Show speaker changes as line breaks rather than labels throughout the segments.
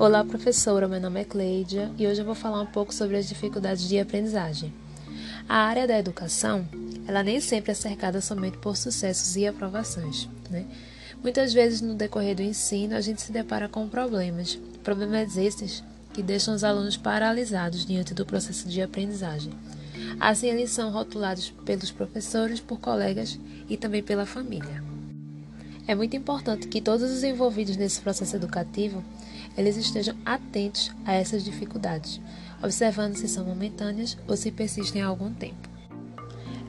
Olá, professora. Meu nome é Cleidia e hoje eu vou falar um pouco sobre as dificuldades de aprendizagem. A área da educação, ela nem sempre é cercada somente por sucessos e aprovações, né? Muitas vezes no decorrer do ensino a gente se depara com problemas, problemas esses que deixam os alunos paralisados diante do processo de aprendizagem. Assim, eles são rotulados pelos professores, por colegas e também pela família. É muito importante que todos os envolvidos nesse processo educativo eles estejam atentos a essas dificuldades, observando se são momentâneas ou se persistem há algum tempo.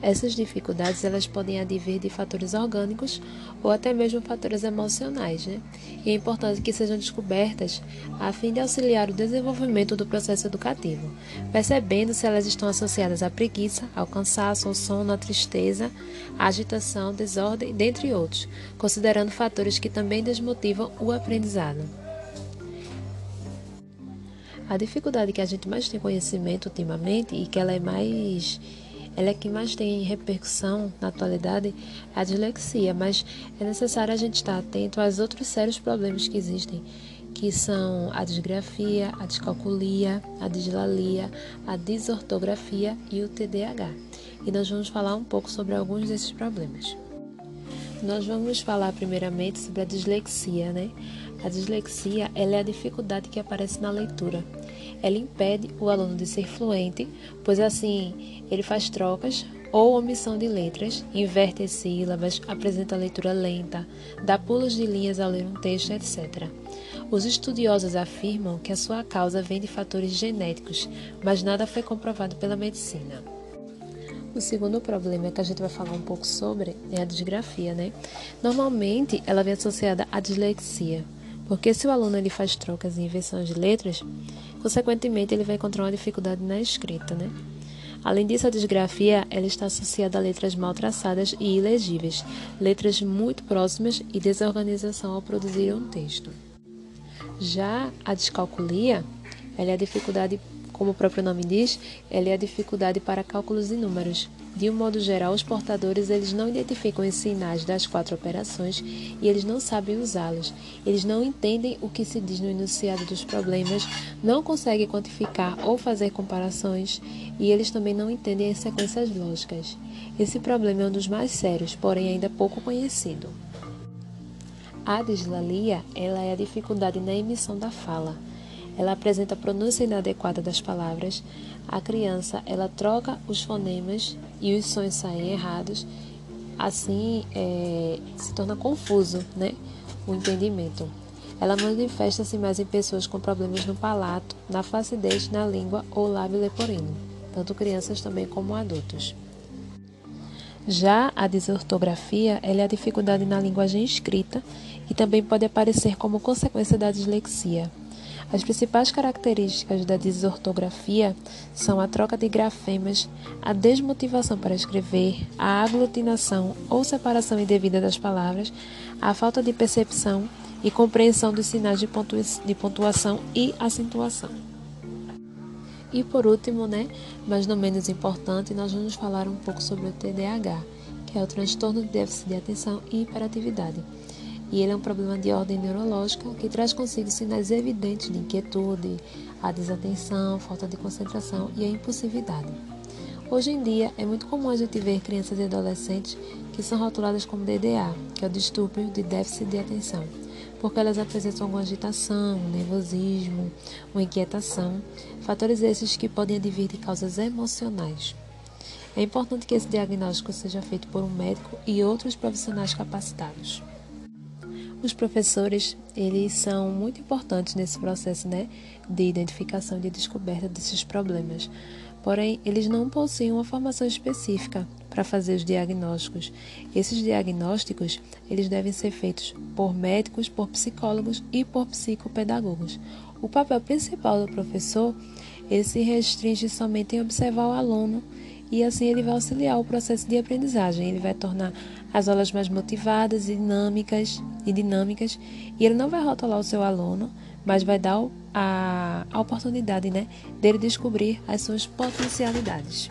Essas dificuldades elas podem advir de fatores orgânicos ou até mesmo fatores emocionais, né? E é importante que sejam descobertas a fim de auxiliar o desenvolvimento do processo educativo, percebendo se elas estão associadas à preguiça, ao cansaço, ao sono, à tristeza, à agitação, desordem, dentre outros, considerando fatores que também desmotivam o aprendizado. A dificuldade que a gente mais tem conhecimento ultimamente e que ela é mais ela é que mais tem repercussão na atualidade é a dislexia, mas é necessário a gente estar atento aos outros sérios problemas que existem, que são a disgrafia, a descalculia, a dislalia, a desortografia e o TDAH. E nós vamos falar um pouco sobre alguns desses problemas. Nós vamos falar primeiramente sobre a dislexia, né? A dislexia é a dificuldade que aparece na leitura. Ela impede o aluno de ser fluente, pois assim ele faz trocas ou omissão de letras, inverte as sílabas, apresenta leitura lenta, dá pulos de linhas ao ler um texto, etc. Os estudiosos afirmam que a sua causa vem de fatores genéticos, mas nada foi comprovado pela medicina. O segundo problema que a gente vai falar um pouco sobre é a disgrafia, né? Normalmente ela vem associada à dislexia, porque se o aluno ele faz trocas e inversões de letras, consequentemente ele vai encontrar uma dificuldade na escrita, né? Além disso, a disgrafia ela está associada a letras mal traçadas e ilegíveis, letras muito próximas e desorganização ao produzir um texto. Já a descalculia ela é a dificuldade como o próprio nome diz, ela é a dificuldade para cálculos de números. De um modo geral, os portadores eles não identificam os sinais das quatro operações e eles não sabem usá-los. Eles não entendem o que se diz no enunciado dos problemas, não conseguem quantificar ou fazer comparações e eles também não entendem as sequências lógicas. Esse problema é um dos mais sérios, porém ainda pouco conhecido. A dislalia ela é a dificuldade na emissão da fala. Ela apresenta a pronúncia inadequada das palavras. A criança ela troca os fonemas e os sons saem errados. Assim é, se torna confuso, né, o entendimento. Ela manifesta-se mais em pessoas com problemas no palato, na flacidez, na língua ou lábio leporino, tanto crianças também como adultos. Já a desortografia é a dificuldade na linguagem escrita e também pode aparecer como consequência da dislexia. As principais características da desortografia são a troca de grafemas, a desmotivação para escrever, a aglutinação ou separação indevida das palavras, a falta de percepção e compreensão dos sinais de, pontuação e acentuação. E por último, né, mas não menos importante, nós vamos falar um pouco sobre o TDAH, que é o transtorno de déficit de atenção e hiperatividade e ele é um problema de ordem neurológica que traz consigo sinais evidentes de inquietude, a desatenção, falta de concentração e a impulsividade. Hoje em dia, é muito comum a gente ver crianças e adolescentes que são rotuladas como DDA, que é o distúrbio de déficit de atenção, porque elas apresentam alguma agitação, um nervosismo, uma inquietação, fatores esses que podem advir de causas emocionais. É importante que esse diagnóstico seja feito por um médico e outros profissionais capacitados. Os professores, eles são muito importantes nesse processo, né, de identificação e de descoberta desses problemas. Porém, eles não possuem uma formação específica para fazer os diagnósticos. Esses diagnósticos, eles devem ser feitos por médicos, por psicólogos e por psicopedagogos. O papel principal do professor, ele se restringe somente em observar o aluno e assim ele vai auxiliar o processo de aprendizagem. Ele vai tornar as aulas mais motivadas e dinâmicas e dinâmicas e ele não vai rotular o seu aluno, mas vai dar a, a oportunidade, né, dele descobrir as suas potencialidades.